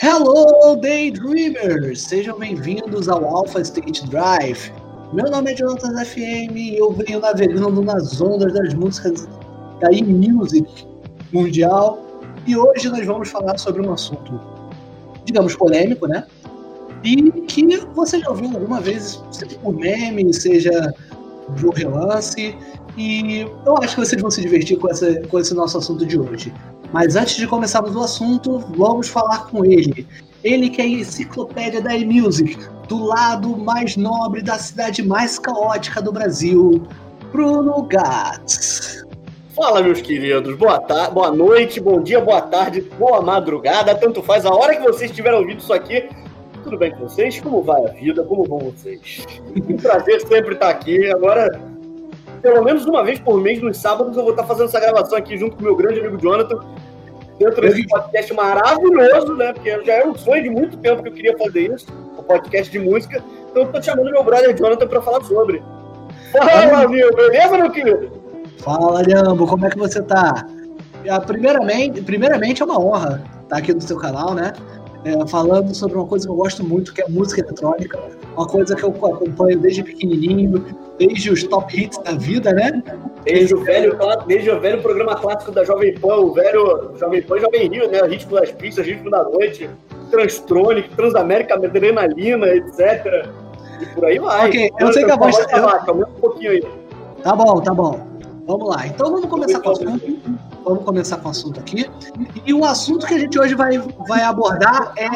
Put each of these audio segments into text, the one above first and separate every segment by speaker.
Speaker 1: Hello, Daydreamers! Sejam bem-vindos ao Alpha State Drive. Meu nome é Jonathan FM e eu venho navegando nas ondas das músicas da e-music mundial. E hoje nós vamos falar sobre um assunto, digamos, polêmico, né? E que você já ouviu alguma vez, seja por meme, seja do relance. E eu acho que vocês vão se divertir com, essa, com esse nosso assunto de hoje. Mas antes de começarmos o assunto, vamos falar com ele. Ele que é a enciclopédia da e-music, do lado mais nobre da cidade mais caótica do Brasil, Bruno Gats.
Speaker 2: Fala, meus queridos. Boa tarde, boa noite, bom dia, boa tarde, boa madrugada, tanto faz a hora que vocês tiverem ouvido isso aqui. Tudo bem com vocês? Como vai a vida? Como vão vocês? Um prazer sempre estar aqui. Agora, pelo menos uma vez por mês, nos sábados, eu vou estar fazendo essa gravação aqui junto com meu grande amigo Jonathan, dentro desse podcast maravilhoso, né? Porque já é um sonho de muito tempo que eu queria fazer isso, um podcast de música. Então eu tô chamando meu brother Jonathan para falar sobre. Fala, meu, beleza, meu querido?
Speaker 1: Fala, Jambo, como é que você tá? Primeiramente, primeiramente é uma honra estar aqui no seu canal, né? É, falando sobre uma coisa que eu gosto muito, que é música eletrônica. Uma coisa que eu acompanho desde pequenininho, desde os top hits da vida, né?
Speaker 2: Desde o velho, desde o velho programa clássico da Jovem Pan, o velho Jovem Pan Jovem Rio, né? Ritmo das pistas, ritmo da noite, Transtronic, Transamérica, Adrenalina, etc. E por aí vai.
Speaker 1: Ok, eu sei que a voz...
Speaker 2: Eu... um pouquinho aí.
Speaker 1: Tá bom, tá bom. Vamos lá. Então vamos começar com o. Vamos começar com o assunto aqui. E o assunto que a gente hoje vai, vai abordar é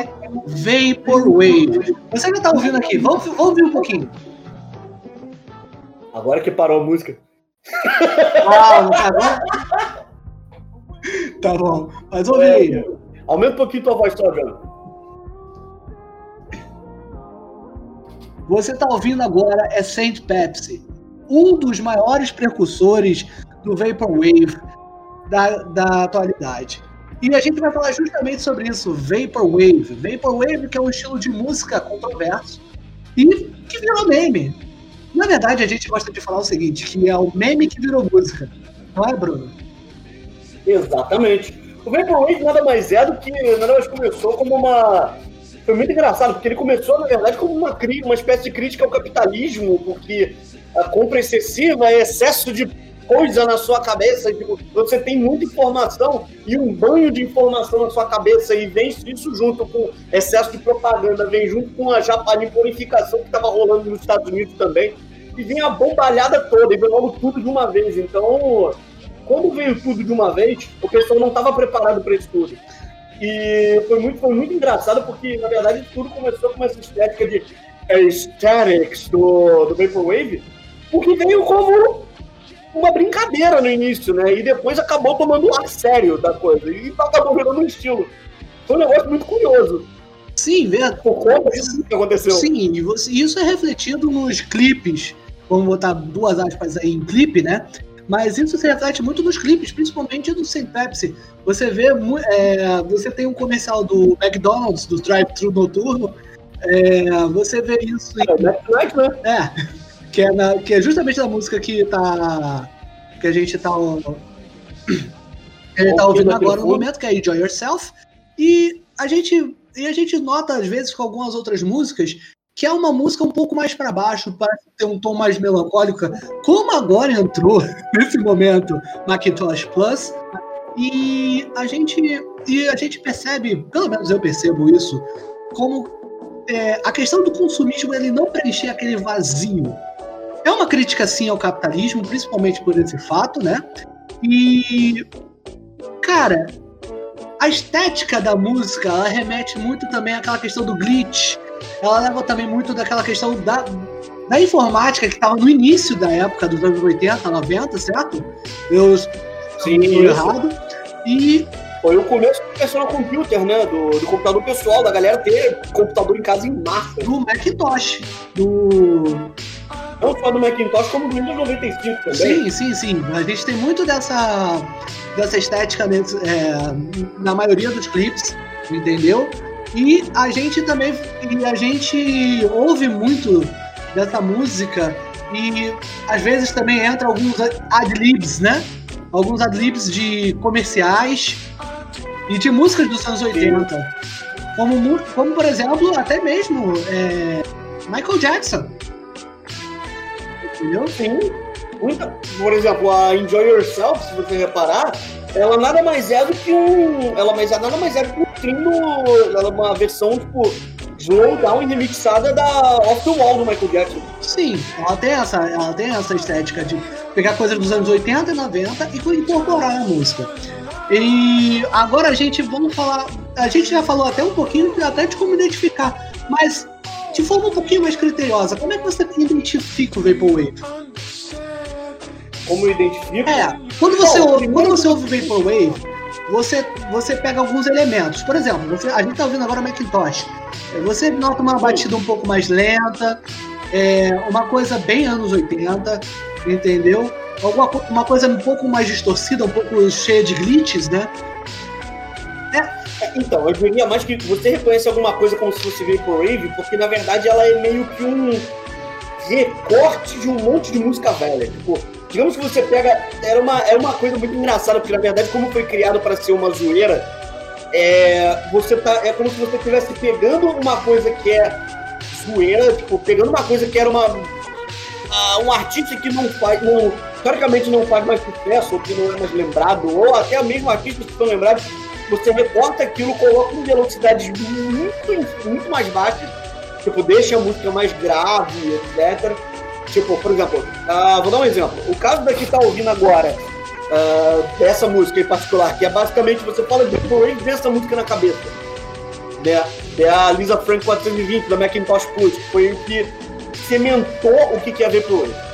Speaker 1: Vaporwave. Você já está ouvindo aqui? Vamos, vamos ouvir um pouquinho.
Speaker 2: Agora que parou a música.
Speaker 1: Ah, não tá bom? Tá bom. Mas ouve aí.
Speaker 2: É, aumenta um pouquinho tua voz, só,
Speaker 1: Você está ouvindo agora é Saint Pepsi, um dos maiores precursores do Vaporwave da, da atualidade. E a gente vai falar justamente sobre isso, Vaporwave. Vaporwave que é um estilo de música controverso e que virou meme. Na verdade, a gente gosta de falar o seguinte, que é o meme que virou música. Não é, Bruno?
Speaker 2: Exatamente. O Vaporwave nada mais é do que, nada mais começou como uma... Foi muito engraçado, porque ele começou, na verdade, como uma, uma espécie de crítica ao capitalismo, porque a compra excessiva, excesso de coisa na sua cabeça, tipo, você tem muita informação e um banho de informação na sua cabeça e vem isso junto com excesso de propaganda, vem junto com a japanificação que estava rolando nos Estados Unidos também, e vem a bombalhada toda, e veio logo tudo de uma vez. Então, quando veio tudo de uma vez, o pessoal não estava preparado para isso tudo. E foi muito, foi muito engraçado, porque, na verdade, tudo começou com essa estética de aesthetics do, do Vaporwave, porque veio como uma brincadeira no início, né? E depois acabou tomando a sério da coisa. E acabou virando um estilo. Foi um negócio muito curioso.
Speaker 1: Sim, verdade.
Speaker 2: Por conta disso que aconteceu.
Speaker 1: Sim, e isso é refletido nos clipes. Vamos botar duas aspas aí em clipe, né? Mas isso se reflete muito nos clipes, principalmente do Sem Pepsi. Você vê, é, você tem um comercial do McDonald's, do drive-thru noturno. É, você vê isso.
Speaker 2: Em... É, né?
Speaker 1: É que é, na, que é justamente da música que tá. que a gente tá. Ele tá ouvindo agora no momento, que é Enjoy Yourself. E a gente. E a gente nota, às vezes, com algumas outras músicas, que é uma música um pouco mais para baixo, parece ter um tom mais melancólico, como agora entrou nesse momento Macintosh Plus. E a gente e a gente percebe, pelo menos eu percebo isso, como é, a questão do consumismo ele não preencher aquele vazio é uma crítica, sim, ao capitalismo, principalmente por esse fato, né? E, cara, a estética da música, ela remete muito também àquela questão do glitch. Ela leva também muito daquela questão da, da informática que estava no início da época dos anos 80, 90, certo? Eu
Speaker 2: Sim, errado.
Speaker 1: E
Speaker 2: foi o começo do personal computer, né? Do, do, computador pessoal, da galera ter computador em casa em massa.
Speaker 1: Do Macintosh. Do
Speaker 2: não só do Macintosh, como do Windows 95 também.
Speaker 1: Sim, sim, sim. A gente tem muito dessa, dessa estética é, na maioria dos clipes, entendeu? E a gente também e a gente ouve muito dessa música e às vezes também entra alguns adlibs, né? Alguns adlibs de comerciais e de músicas dos anos 80. Como, como por exemplo, até mesmo é, Michael Jackson.
Speaker 2: Entendeu? Sim. Muita, por exemplo, a Enjoy Yourself, se você reparar, ela nada mais é do que um. Ela mais, é, nada mais é do que um trio, ela é uma versão, tipo, slow down e remixada da Off the Wall do Michael Jackson.
Speaker 1: Sim, ela tem essa, ela tem essa estética de pegar coisas dos anos 80 e 90 e incorporar a música. E agora a gente vamos falar. A gente já falou até um pouquinho até de como identificar, mas de forma um pouquinho mais criteriosa, como é que você identifica o Vaporwave?
Speaker 2: Como eu identifico?
Speaker 1: É, quando você, Bom, ouve, quando você ouve Vaporwave, você, você pega alguns elementos. Por exemplo, você, a gente está ouvindo agora Macintosh. Você nota uma batida um pouco mais lenta, é, uma coisa bem anos 80, entendeu? Alguma, uma coisa um pouco mais distorcida, um pouco cheia de glitches, né?
Speaker 2: É. então, eu diria mais que você reconhece alguma coisa como se fosse Vaporwave, porque na verdade ela é meio que um recorte de um monte de música velha. Tipo, digamos que você pega. Era uma, era uma coisa muito engraçada, porque na verdade, como foi criado para ser uma zoeira, é, você tá, é como se você estivesse pegando uma coisa que é zoeira, tipo, pegando uma coisa que era uma. Uh, um artista que não faz. Não, historicamente não faz mais sucesso, ou que não é mais lembrado, ou até mesmo artistas que são lembrados, você recorta aquilo, coloca em velocidades muito, muito mais baixas, tipo, deixa a música mais grave, etc. Tipo, por exemplo, uh, vou dar um exemplo. O caso daqui tá ouvindo agora, uh, dessa música em particular, que é basicamente você fala de Vaporwave vê essa música na cabeça. Né? É a Lisa Frank 420 da Macintosh Plus, que foi o que cimentou o que é Vaporwave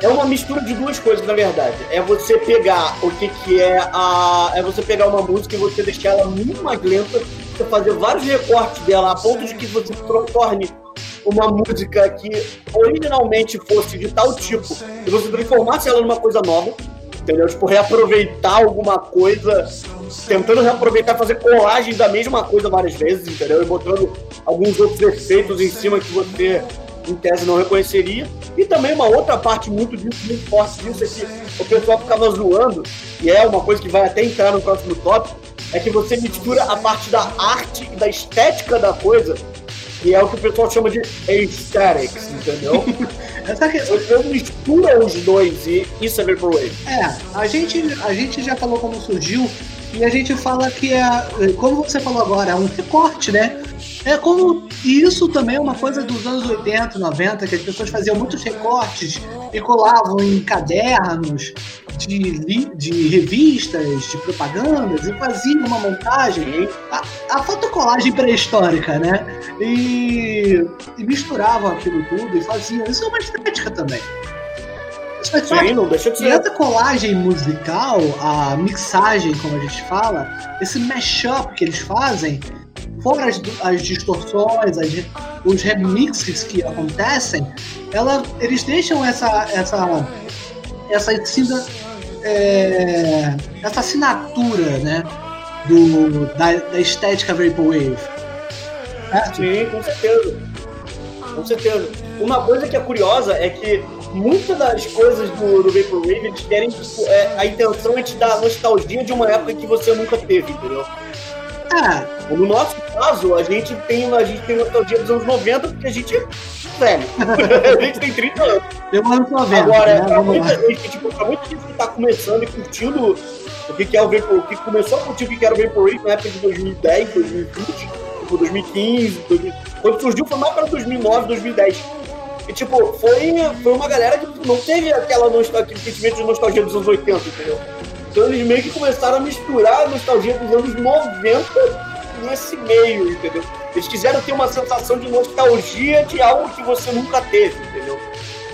Speaker 2: é uma mistura de duas coisas, na verdade. É você pegar o que, que é a. É você pegar uma música e você deixar ela muito mais lenta, você fazer vários recortes dela a ponto de que você torne uma música que originalmente fosse de tal tipo e você transformasse ela numa coisa nova, entendeu? Tipo, reaproveitar alguma coisa, tentando reaproveitar, fazer colagem da mesma coisa várias vezes, entendeu? E botando alguns outros efeitos em cima que você em tese não reconheceria. E também uma outra parte muito, muito forte disso é que o pessoal ficava zoando, e é uma coisa que vai até entrar no próximo tópico, é que você mistura a parte da arte e da estética da coisa, que é o que o pessoal chama de aesthetics, entendeu? Você mistura os dois e isso é Vaporwave.
Speaker 1: É, a gente, a gente já falou como surgiu, e a gente fala que é, como você falou agora, é um recorte, né? É como. E isso também é uma coisa dos anos 80, 90, que as pessoas faziam muitos recortes e colavam em cadernos de, de revistas, de propagandas, e faziam uma montagem, a, a fotocolagem pré-histórica, né? E, e, misturavam aquilo tudo e faziam. Isso é uma estética também. Isso é Sim, não deixa de ser. E essa colagem musical, a mixagem, como a gente fala, esse mashup que eles fazem, fora as, as distorções, as, os remixes que acontecem, ela, eles deixam essa essa essa é, essa assinatura, né, do da, da estética vaporwave.
Speaker 2: É? Sim, com certeza, com certeza. Uma coisa que é curiosa é que muitas das coisas do, do Vaporwave eles querem tipo, é, a intenção é te dar nostalgia de uma época que você nunca teve, entendeu?
Speaker 1: Ah.
Speaker 2: No nosso caso, a gente tem, a gente tem nostalgia dos anos 90 porque a gente é velho. a gente tem 30 anos.
Speaker 1: Eu anos 90.
Speaker 2: Agora, né? pra muita gente, tipo, pra muita gente que tá começando e curtindo o que, que é o Vapor, que começou a curtir o que era o Vaporwave na época de 2010, 2020, tipo 2015, 2000, quando surgiu foi mais para 2009, 2010. E, tipo, foi, foi uma galera que não teve aquela nostalgia, aquele sentimento de nostalgia dos anos 80, entendeu? Então eles meio que começaram a misturar a nostalgia dos anos 90 nesse meio, entendeu? Eles quiseram ter uma sensação de nostalgia de algo que você nunca teve, entendeu?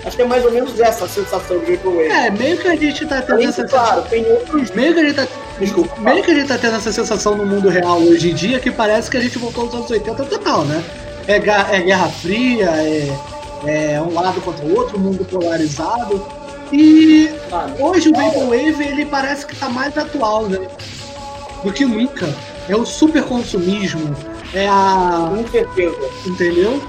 Speaker 2: Acho que é mais ou menos essa a sensação de Vaporwave.
Speaker 1: É, meio que a gente tá tendo
Speaker 2: essa claro, tem outros.
Speaker 1: Meio que a gente tá. Desculpa. Meio que a gente tá tendo essa sensação no mundo real hoje em dia que parece que a gente voltou aos anos 80 total, né? É, é Guerra Fria, é, é um lado contra o outro, mundo polarizado. E hoje o Vaporwave ele parece que tá mais atual, né? Do que nunca. É o super consumismo, é a.
Speaker 2: Com certeza.
Speaker 1: Entendeu?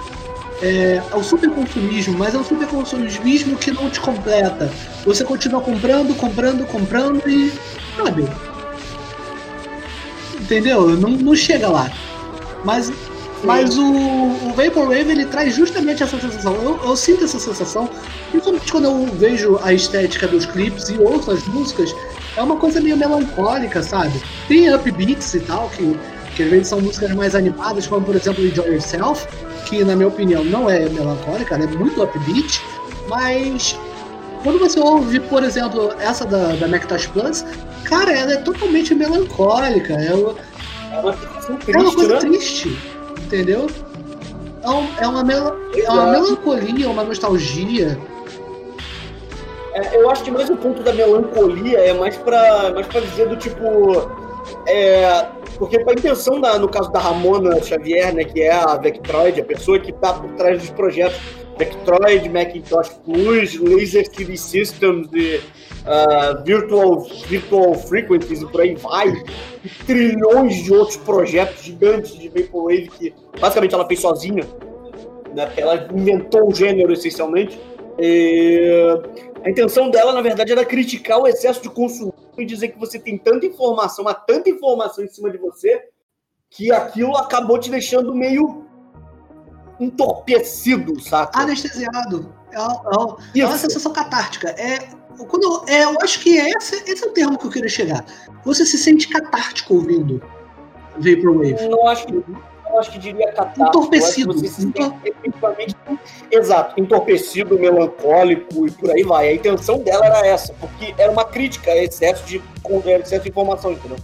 Speaker 1: É, é o super consumismo, mas é um super consumismo que não te completa. Você continua comprando, comprando, comprando e. Sabe? Entendeu? Não, não chega lá. Mas, mas o, o Vaporwave ele traz justamente essa sensação. Eu, eu sinto essa sensação, principalmente quando eu vejo a estética dos clipes e ouço as músicas, é uma coisa meio melancólica, sabe? Tem upbeats e tal, que, que às vezes são músicas mais animadas, como por exemplo Enjoy Yourself, que na minha opinião não é melancólica, ela é muito upbeat, mas quando você ouve, por exemplo, essa da, da Macintosh Plus, cara, ela é totalmente melancólica. É uma, triste, é uma coisa né? triste, entendeu? É, um, é, uma, é uma melancolia, uma nostalgia.
Speaker 2: É, eu acho que mais o ponto da melancolia é mais pra, mais pra dizer do tipo. É, porque a intenção, da, no caso da Ramona Xavier, né, que é a Vectroid, a pessoa que está por trás dos projetos Vectroid, Macintosh Plus, Laser TV Systems, e, uh, Virtual, Virtual Frequencies e por aí vai, e trilhões de outros projetos gigantes de Vaporwave que basicamente ela fez sozinha, né, ela inventou o gênero essencialmente. E a intenção dela, na verdade, era criticar o excesso de consumo e dizer que você tem tanta informação, há tanta informação em cima de você, que aquilo acabou te deixando meio entorpecido, saca?
Speaker 1: Anestesiado. É, uma, é uma sensação catártica. É, quando eu, é, eu acho que esse, esse é o termo que eu queria chegar. Você se sente catártico ouvindo Vaporwave.
Speaker 2: Não acho que, não acho que diria catártico.
Speaker 1: Entorpecido.
Speaker 2: Você se Entor... Exato, entorpecido, melancólico e por aí vai. A intenção dela era essa, porque era uma crítica a excesso de, excesso de informação, entendeu?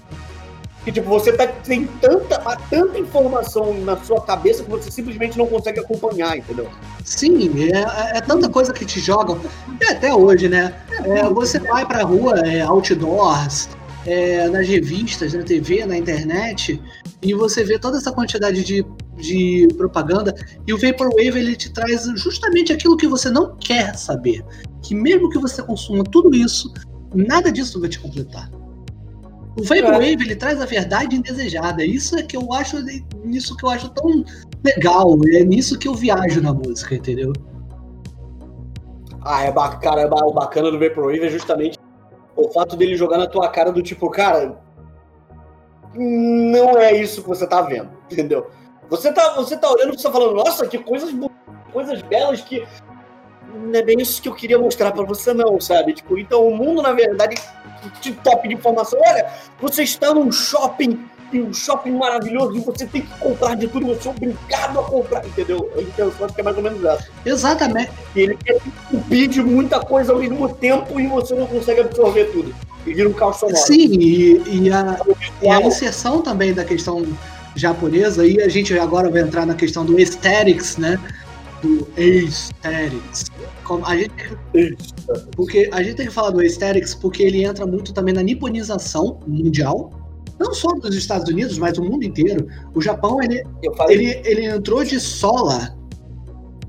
Speaker 2: Que tipo, você tá, tem tanta, tanta informação na sua cabeça que você simplesmente não consegue acompanhar, entendeu?
Speaker 1: Sim, é, é tanta coisa que te jogam, e até hoje, né? É, você vai pra rua, é, outdoors, é, nas revistas, na TV, na internet, e você vê toda essa quantidade de, de propaganda, e o Vaporwave ele te traz justamente aquilo que você não quer saber. Que mesmo que você consuma tudo isso, nada disso vai te completar. O Vaporwave, é. ele traz a verdade indesejada. Isso é que eu acho, nisso que eu acho tão legal. É nisso que eu viajo na música, entendeu?
Speaker 2: Ah, é bacana, é o bacana do Vaporwave é justamente o fato dele jogar na tua cara do tipo, cara, não é isso que você tá vendo, entendeu? Você tá, você tá olhando e você tá falando, nossa, que coisas coisas belas que não é bem isso que eu queria mostrar para você não, sabe? Tipo, então o mundo na verdade de top de informação. Olha, você está num shopping, um shopping maravilhoso, e você tem que comprar de tudo, você é obrigado a comprar, entendeu? A intenção é mais ou menos essa.
Speaker 1: Exatamente.
Speaker 2: E ele quer pedir muita coisa ao mesmo tempo e você não consegue absorver tudo. E vira um caos sonoro.
Speaker 1: Sim, e, e, a, e a inserção também da questão japonesa, e a gente agora vai entrar na questão do aesthetics, né? Do aesthetics como a gente, porque a gente tem que falar do aesthetics porque ele entra muito também na niponização mundial, não só dos Estados Unidos, mas do mundo inteiro. O Japão, ele, ele, ele entrou de sola,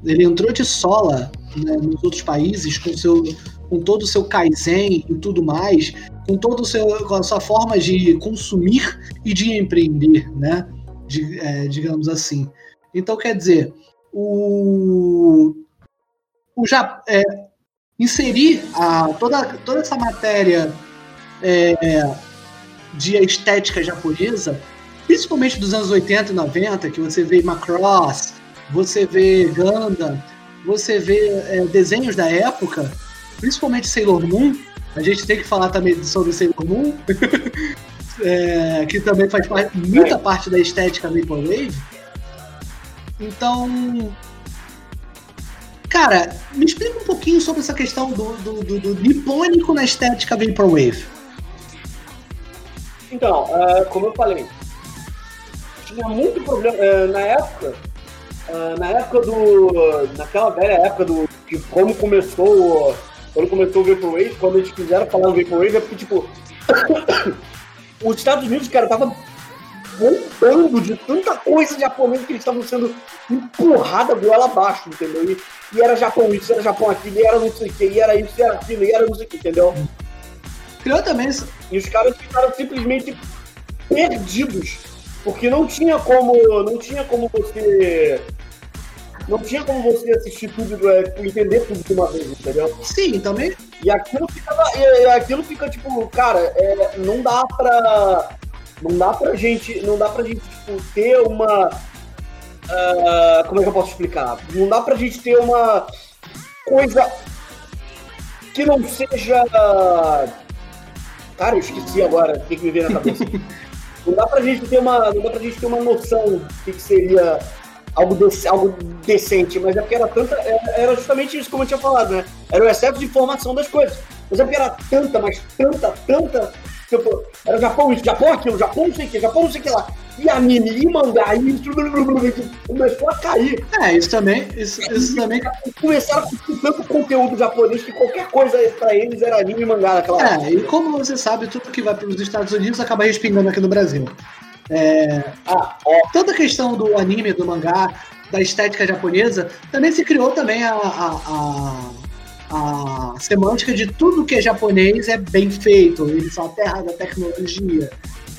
Speaker 1: ele entrou de sola né, nos outros países com, seu, com todo o seu kaizen e tudo mais, com todo o seu, com a sua forma de consumir e de empreender, né? De, é, digamos assim. Então, quer dizer, o, o já é, inserir a, toda, toda essa matéria é, de estética japonesa, principalmente dos anos 80 e 90, que você vê Macross, você vê Gundam, você vê é, desenhos da época, principalmente Sailor Moon, a gente tem que falar também sobre Sailor Moon, é, que também faz parte, muita parte da estética Vaporwave. Então, Cara, me explica um pouquinho sobre essa questão do, do, do, do nipônico na estética Vaporwave.
Speaker 2: Então, uh, como eu falei, tinha muito problema. Uh, na época, uh, na época do. Naquela velha época do. De como começou. Quando começou o Vaporwave, quando eles quiseram falar do Vaporwave, é porque, tipo. os Estados Unidos, cara, tava bombando de tanta coisa japonesa que eles estavam sendo empurrada goela abaixo, entendeu? E, e, era Japão isso, era Japão aquilo, e era não sei o que, e era isso, e era aquilo, e era não sei o que, entendeu?
Speaker 1: Criou também isso.
Speaker 2: E os caras ficaram simplesmente perdidos. Porque não tinha como. Não tinha como você. Não tinha como você assistir tudo, é, entender tudo de uma vez, entendeu?
Speaker 1: Sim, também.
Speaker 2: E aquilo fica, e, aquilo fica tipo, cara, é, não dá pra Não dá pra gente, não dá pra gente tipo, ter uma. Uh, como é que eu posso explicar? Não dá pra gente ter uma coisa que não seja. Cara, eu esqueci agora, tem que me ver na cabeça. não dá pra gente ter uma. Não dá pra gente ter uma noção do que, que seria algo, dec algo decente, mas é porque era tanta. Era justamente isso como eu tinha falado, né? Era o excesso de informação das coisas. Mas é porque era tanta, mas tanta, tanta. Tipo, era Japão isso, Japão aquilo, Japão não sei o que, Japão não sei o que lá. E anime, e mangá, e isso, começou a cair.
Speaker 1: É, isso também, isso, isso também.
Speaker 2: Começaram a curtir tanto conteúdo japonês que qualquer coisa pra eles era anime e mangá naquela
Speaker 1: É, época. e como você sabe, tudo que vai para os Estados Unidos acaba respingando aqui no Brasil. É, ah, Toda a questão do anime, do mangá, da estética japonesa, também se criou também a, a, a a semântica de tudo que é japonês é bem feito, eles são a terra da tecnologia.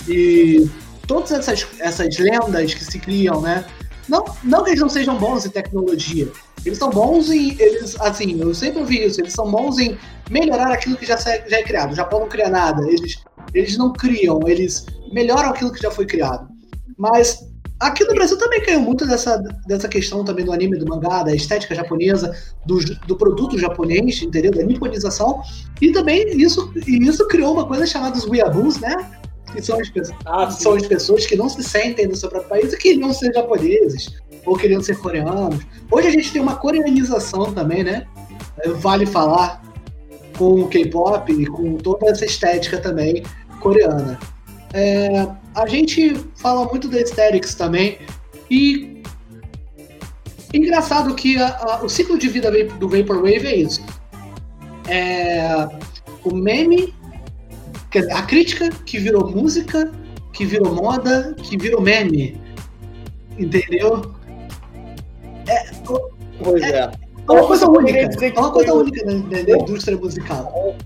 Speaker 1: E todas essas, essas lendas que se criam, né? Não, não que eles não sejam bons em tecnologia. Eles são bons em. Eles, assim, eu sempre ouvi isso, eles são bons em melhorar aquilo que já, já é criado. O Japão não cria nada. Eles, eles não criam, eles melhoram aquilo que já foi criado. Mas Aqui no Brasil também caiu muito dessa, dessa questão também do anime, do mangá, da estética japonesa, do, do produto japonês, entendeu? Da niponização. E também isso, e isso criou uma coisa chamada os weeaboos, né? Que são as, ah, são as pessoas que não se sentem no seu próprio país e queriam ser japoneses, ou queriam ser coreanos. Hoje a gente tem uma coreanização também, né? Vale falar com o K-pop e com toda essa estética também coreana. É, a gente fala muito da aesthetics também. E engraçado que a, a, o ciclo de vida do Vaporwave é isso. É, o meme, dizer, a crítica que virou música, que virou moda, que virou meme. Entendeu?
Speaker 2: É, pois é.
Speaker 1: é. É uma coisa única. É uma coisa única da, da indústria musical.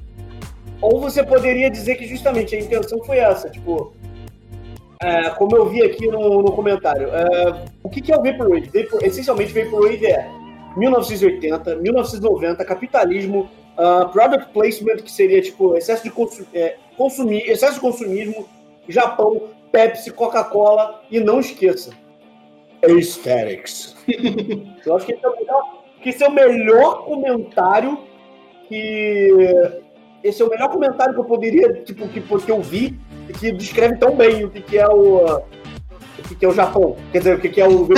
Speaker 2: Ou você poderia dizer que justamente a intenção foi essa, tipo, é, como eu vi aqui no, no comentário, é, o que, que é o Vaporwave? Vapor, essencialmente, Vaporwave é 1980, 1990, capitalismo, uh, product placement, que seria tipo excesso de consu é, consumir, excesso de consumismo, Japão, Pepsi, Coca-Cola e não esqueça, aesthetics. eu acho que esse, é o melhor, que esse é o melhor comentário que esse é o melhor comentário que eu poderia, tipo, que, que eu vi que descreve tão bem o que, que é o. O que, que é o Japão. Quer dizer, o que, que é o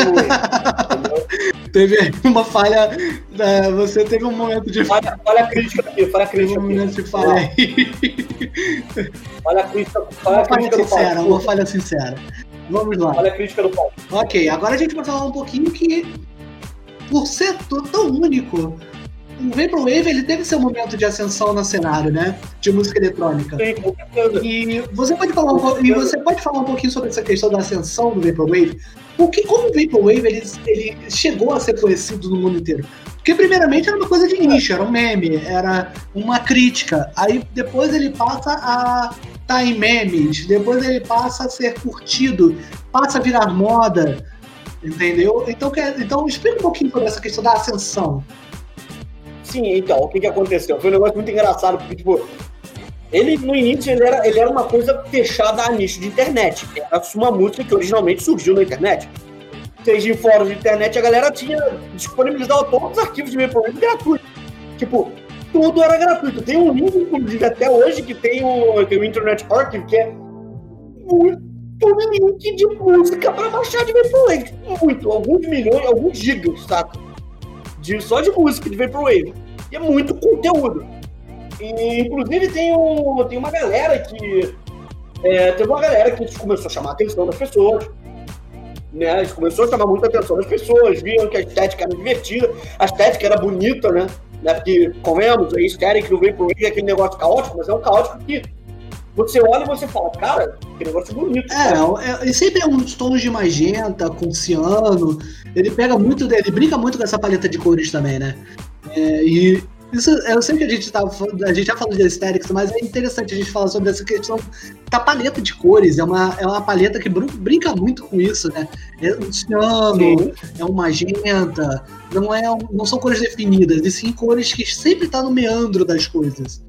Speaker 1: Teve uma falha. Né, você teve um momento de.
Speaker 2: Falha, falha crítica aqui, falha crítica.
Speaker 1: Um momento de falha.
Speaker 2: Falha crítica.
Speaker 1: Falha uma falha sincera, uma falha sincera. Vamos lá.
Speaker 2: Falha crítica do palco.
Speaker 1: Ok, agora a gente vai falar um pouquinho que, por ser tão único, o Vaporwave ele teve seu momento de ascensão no cenário, né? De música eletrônica. Sim, e você pode falar um, e você pode falar um pouquinho sobre essa questão da ascensão do Vaporwave? Porque como o Vaporwave ele, ele chegou a ser conhecido no mundo inteiro? Porque primeiramente era uma coisa de nicho, era um meme, era uma crítica. Aí depois ele passa a estar em memes, depois ele passa a ser curtido, passa a virar moda, entendeu? Então, quer, então explica um pouquinho sobre essa questão da ascensão.
Speaker 2: Sim, então, o que, que aconteceu? Foi um negócio muito engraçado, porque, tipo, ele, no início, ele era, ele era uma coisa fechada a nicho de internet. Era uma música que originalmente surgiu na internet. Seja em fóruns de internet, a galera tinha disponibilizado todos os arquivos de Vaporwave gratuito. Tipo, tudo era gratuito. Tem um link, inclusive, até hoje, que tem o, tem o Internet Archive, que é muito link de música para baixar de Vaporwave. Muito, alguns milhões, alguns gigas, saca? De, só de música de Vaporwave. E é muito conteúdo. E, inclusive, tem, um, tem uma galera que. É, teve uma galera que começou a chamar a atenção das pessoas. Né? Começou a chamar muita atenção das pessoas, viam que a estética era divertida, a estética era bonita, né? né? Porque, comemos, a estética do Vaporwave é aquele negócio caótico, mas é um caótico que você olha e você fala, cara, que negócio bonito.
Speaker 1: É, é, ele sempre é uns tons de magenta, com ciano. Ele pega muito, ele brinca muito com essa paleta de cores também, né? É, e isso, eu sei que a gente tava a gente já falou de aesthetics, mas é interessante a gente falar sobre essa questão da paleta de cores. É uma, é uma paleta que brinca muito com isso, né? É um ciano, é um magenta, não, é, não são cores definidas, e sim cores que sempre tá no meandro das coisas.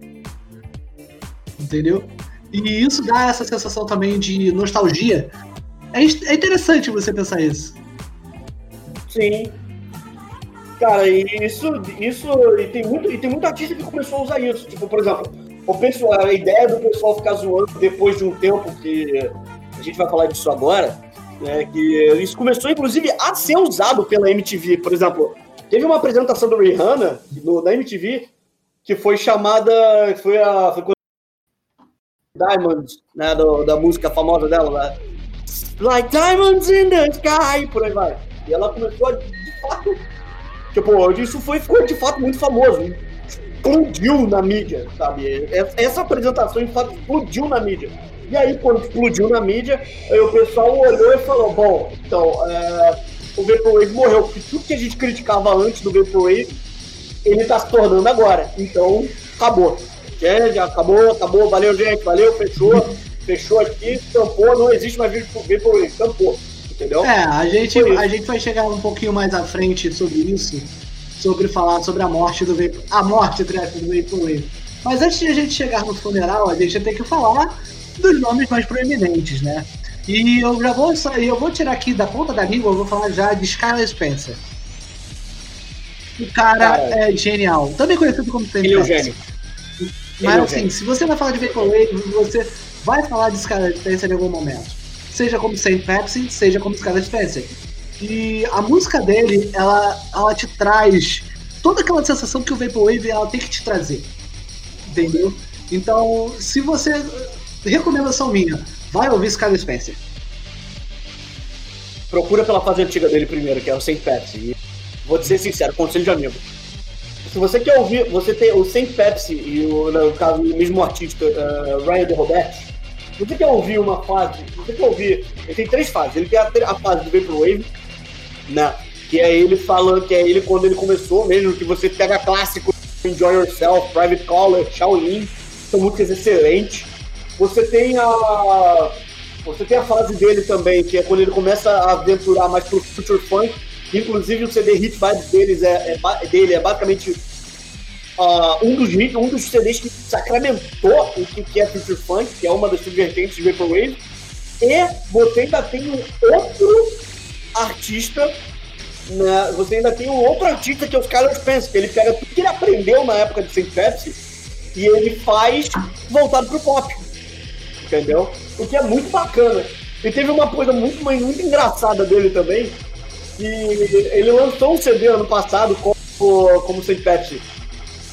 Speaker 1: Entendeu? E isso dá essa sensação também de nostalgia. É, é interessante você pensar isso.
Speaker 2: Sim. Cara, e isso, isso e tem muito, e tem muito artista que começou a usar isso. Tipo, por exemplo, o pessoal, a ideia do pessoal ficar zoando depois de um tempo que a gente vai falar disso agora, né, que isso começou inclusive a ser usado pela MTV. Por exemplo, teve uma apresentação do Rihanna no, na MTV que foi chamada, foi a foi Diamonds, né, do, da música famosa dela, né? Like diamonds in the sky, por aí vai. E ela começou a, de fato, tipo, isso foi, ficou de fato muito famoso explodiu na mídia, sabe? Essa apresentação, de fato, explodiu na mídia. E aí, quando explodiu na mídia, aí o pessoal olhou e falou: bom, então, é, o Vaporwave morreu, porque tudo que a gente criticava antes do Vaporwave, ele tá se tornando agora. Então, acabou. Gente, acabou, acabou, valeu, gente, valeu, fechou, fechou aqui, tampou, não existe mais Vaporwave, tampou. Entendeu?
Speaker 1: É, a gente, a gente vai chegar um pouquinho mais à frente sobre isso sobre falar sobre a morte do Vapor, a morte do Vaporwave. Mas antes de a gente chegar no funeral, a gente tem que falar dos nomes mais proeminentes, né? E eu já vou eu vou tirar aqui da ponta da língua, eu vou falar já de Skylar Spencer. O cara, é genial. Também conhecido como
Speaker 2: Sam Ele é um gênio.
Speaker 1: Mas é assim, se você vai falar de Vaporwave, você vai falar de Skylar Spencer em algum momento. Seja como Saint Pepsi, seja como Skylar Spencer. E a música dele, ela, ela te traz toda aquela sensação que o Vaporwave ela tem que te trazer. Entendeu? Então, se você. Recomendação minha, vai ouvir Skyler Spencer.
Speaker 2: Procura pela fase antiga dele primeiro, que é o Saint Pepsi. E vou ser sincero, conselho de amigo. Se você quer ouvir, você tem o Saint Pepsi e o, no caso, o mesmo artista, uh, Ryan de Roberto. Você quer ouvir uma fase, você quer ouvir. Ele tem três fases. Ele tem a, a fase do Vaporwave, né? Que é ele falando, que é ele quando ele começou mesmo, que você pega clássico Enjoy Yourself, Private Caller, Shaolin, são músicas excelentes. Você tem a. Você tem a fase dele também, que é quando ele começa a aventurar mais pro Future Funk. Inclusive o CD Hit Vibes deles é, é, dele é basicamente uh, um, dos, um dos CDs que sacramentou o que é Future Funk, que é uma das subvertentes de Vaporwave. E você ainda tem um outro artista, né? Você ainda tem um outro artista que é o Skylar Spence, que ele pega tudo que ele aprendeu na época de Saint Pepsi e ele faz voltado pro pop. Entendeu? O que é muito bacana. E teve uma coisa muito, muito engraçada dele também, que ele lançou um CD ano passado como, como Saint Pepsi.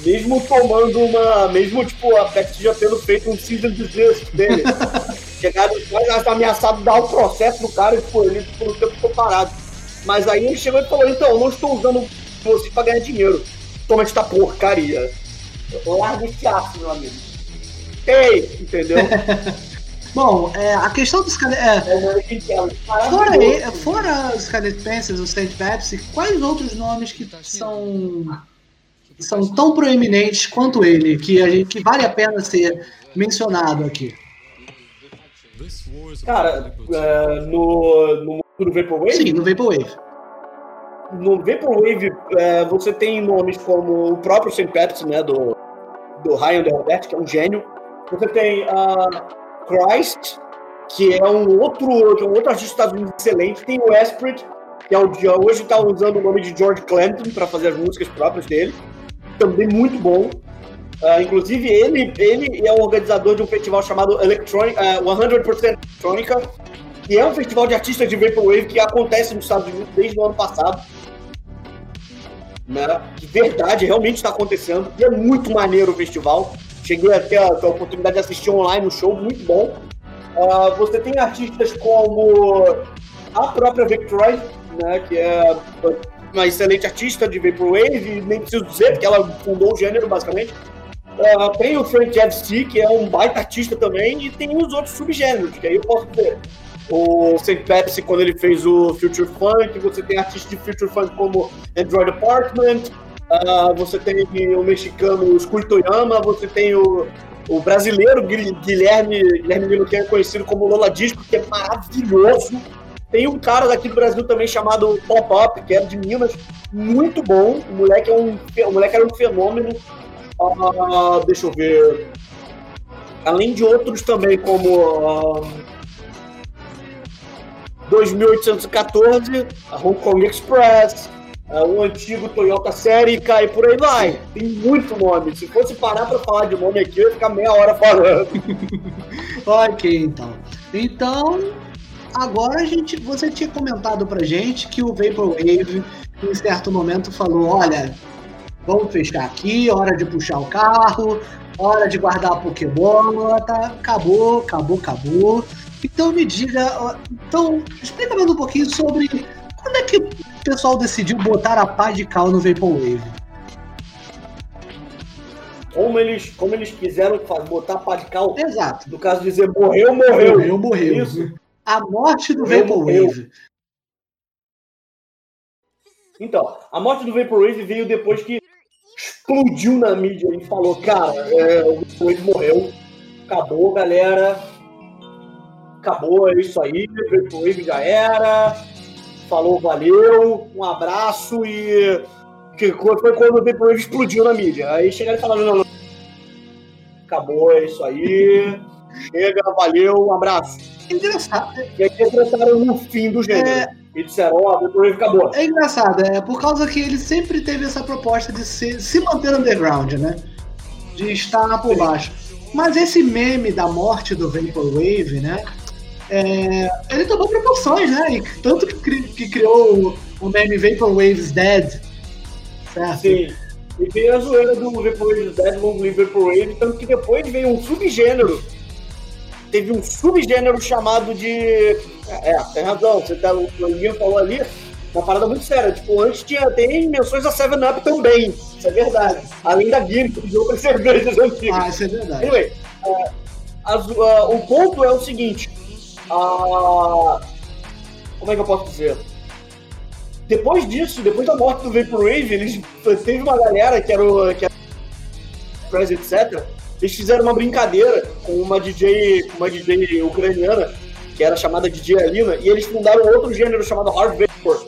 Speaker 2: Mesmo tomando uma. Mesmo tipo, a Pepsi já tendo feito um season desist dele. Chegaram quase ameaçado de dar o processo no cara e tipo, ele por um tempo ficou parado. Mas aí ele chegou e falou: então, eu não estou usando você para ganhar dinheiro. Toma esta porcaria. Larga esse aço, meu amigo. Ei, entendeu?
Speaker 1: Bom, é, a questão dos caras. É, é fora, fora os Scarlet Pencils, os Saint Pepsi, quais outros nomes que são são tão proeminentes quanto ele, que, a gente, que vale a pena ser mencionado aqui?
Speaker 2: Cara, é, no, no do Vaporwave?
Speaker 1: Sim, no Vaporwave.
Speaker 2: No Vaporwave, é, você tem nomes como o próprio St. Pepsi, né, do, do Ryan Delbert, que é um gênio. Você tem a uh, Christ, que é um outro, é um outro artista dos Estados Unidos excelente. Tem o Esprit, que é o, hoje está usando o nome de George Clinton para fazer as músicas próprias dele. Também muito bom. Uh, inclusive, ele, ele é o organizador de um festival chamado Electronic, uh, 100% Electronica, que é um festival de artistas de Vaporwave que acontece nos Estados Unidos desde o ano passado. Né? De verdade, realmente está acontecendo. E é muito maneiro o festival. Cheguei a ter a, a oportunidade de assistir online no show, muito bom. Uh, você tem artistas como a própria Victory, né, que é uma excelente artista de Vaporwave, nem preciso dizer, porque ela fundou o gênero, basicamente. Uh, tem o Frank FC, que é um baita artista também, e tem os outros subgêneros, que aí eu posso dizer. O St. Pepsi, quando ele fez o Future Funk, você tem artistas de Future Funk como Android Apartment, uh, você tem o mexicano Skul Toyama, você tem o, o brasileiro Guilherme, Guilherme Lima, que é conhecido como Lola Disco, que é maravilhoso. Tem um cara daqui do Brasil também chamado Pop Up, que é de Minas, muito bom. O moleque, é um, o moleque era um fenômeno. Uh, deixa eu ver. além de outros também, como uh, 2814, a Hong Kong Express, uh, o antigo Toyota Serica e por aí vai. Tem muito nome. Se fosse parar para falar de nome aqui, eu ia ficar meia hora falando.
Speaker 1: ok, então. Então, agora a gente, você tinha comentado pra gente que o Vaporwave, em certo momento, falou: olha, vamos fechar aqui, hora de puxar o carro, hora de guardar a Pokébola, tá? Acabou, acabou, acabou. Então me diga, então explica mais um pouquinho sobre quando é que o pessoal decidiu botar a pá de cal no Vaporwave.
Speaker 2: Como eles, como eles quiseram botar a pá de cal.
Speaker 1: Exato.
Speaker 2: No caso de dizer morreu, morreu.
Speaker 1: Morreu, morreu. Isso. A morte do Vaporwave.
Speaker 2: Então, a morte do Vaporwave veio depois que explodiu na mídia e falou, cara, é, o Vaporwave morreu, acabou, galera, acabou, é isso aí, o Vaporwave já era, falou valeu, um abraço e que foi quando o Vaporwave explodiu na mídia. Aí chegaram e falaram, não, não, acabou, é isso aí, chega, valeu, um abraço.
Speaker 1: Engraçado.
Speaker 2: E aí entraram no fim do gênero. É... E disseram, ó, oh, depois acabou.
Speaker 1: É engraçado, é por causa que ele sempre teve essa proposta de ser, se manter underground, né? De estar por baixo. Mas esse meme da morte do Vaporwave, né? É, ele tomou proporções, né? E tanto que, cri, que criou o, o meme Vaporwave's Dead.
Speaker 2: Certo? Sim. E veio a zoeira do Vaporwave's Dead, Long Live Vaporwave, tanto que depois veio um subgênero teve um subgênero chamado de. É, tem razão, você tá, o Ian falou ali, uma parada muito séria. Tipo, antes tinha, tem menções a 7-Up também, isso é verdade. Além da Guinness, de outras cervejas antigas.
Speaker 1: Ah, isso é verdade.
Speaker 2: Anyway, uh, as, uh, o ponto é o seguinte: uh, como é que eu posso dizer? Depois disso, depois da morte do Vaporwave, eles teve uma galera que era o. Que era, etc eles fizeram uma brincadeira com uma DJ, uma DJ ucraniana, que era chamada DJ Alina, e eles fundaram outro gênero chamado Hard Vapor,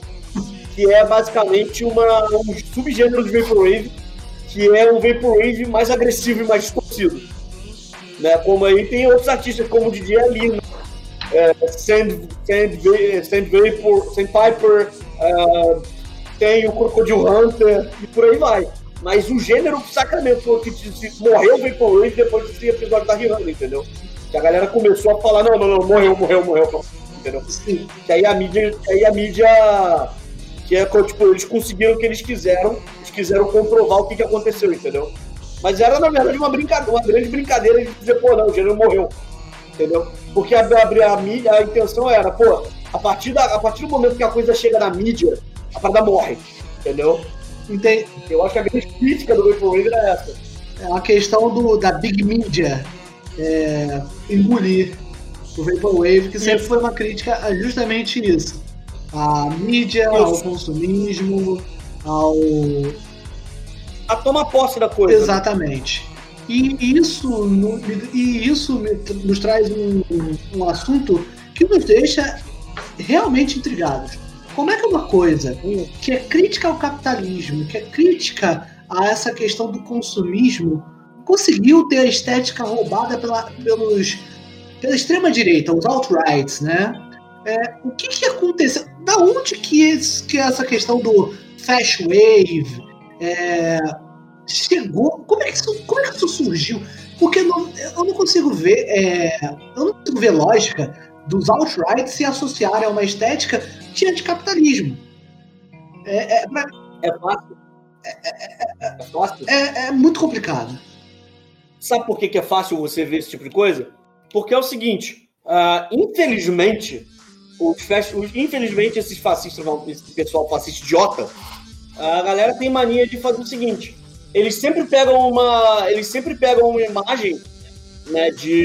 Speaker 2: que é basicamente uma, um subgênero de Vaporwave, que é um Vaporwave mais agressivo e mais distorcido. Né? Como aí tem outros artistas como DJ Alina, é, Sand, Sand, Sand Vapor, Sandpiper, uh, tem o Crocodile Hunter e por aí vai. Mas o gênero que sacramentou que morreu o Vaporwave depois desse episódio da Rihanna, entendeu? Que a galera começou a falar, não, não, não, morreu, morreu, morreu, entendeu? Sim. Que aí a mídia, aí a mídia, que é, tipo, eles conseguiram o que eles quiseram, eles quiseram comprovar o que, que aconteceu, entendeu? Mas era, na verdade, uma brincadeira, uma grande brincadeira de dizer, pô, não, o gênero morreu, entendeu? Porque a, a, a, mídia, a intenção era, pô, a partir, da, a partir do momento que a coisa chega na mídia, a parada morre, entendeu?
Speaker 1: Entendi.
Speaker 2: Eu acho que a grande crítica do Vaporwave era essa.
Speaker 1: É a questão do, da Big Media é, engolir o Vaporwave, que sempre foi uma crítica a justamente isso. A mídia, isso. ao consumismo, ao.
Speaker 2: A tomar posse da coisa.
Speaker 1: Né? Exatamente. E isso, e isso nos traz um, um assunto que nos deixa realmente intrigados. Como é que uma coisa que é crítica ao capitalismo, que é crítica a essa questão do consumismo, conseguiu ter a estética roubada pela, pelos, pela extrema-direita, os alt-rights, né? É, o que, que aconteceu? Da onde que, esse, que essa questão do fast wave é, chegou? Como é, que isso, como é que isso surgiu? Porque eu não, eu não consigo ver, é, eu não consigo ver lógica dos alt-right se associarem a uma estética de anticapitalismo.
Speaker 2: É, é, pra... é fácil.
Speaker 1: É, é, é, fácil? É, é, muito complicado.
Speaker 2: Sabe por que, que é fácil você ver esse tipo de coisa? Porque é o seguinte, uh, infelizmente, os, os, infelizmente esses fascistas, esse pessoal fascista idiota, a galera tem mania de fazer o seguinte, eles sempre pegam uma, eles sempre pegam uma imagem, né, de,